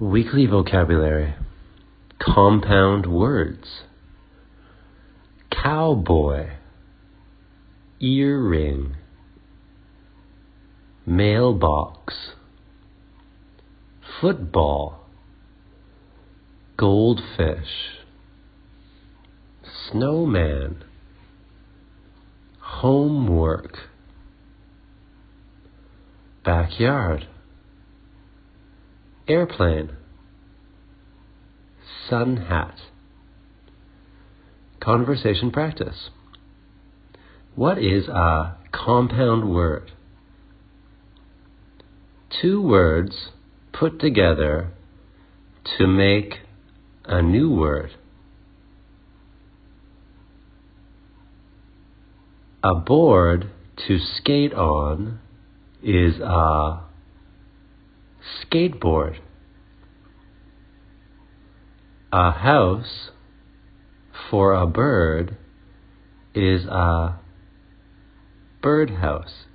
Weekly vocabulary. Compound words. Cowboy, earring, mailbox, football, goldfish, snowman, homework, backyard, airplane, sun hat. Conversation practice. What is a compound word? Two words put together to make a new word. A board to skate on is a skateboard. A house for a bird is a birdhouse.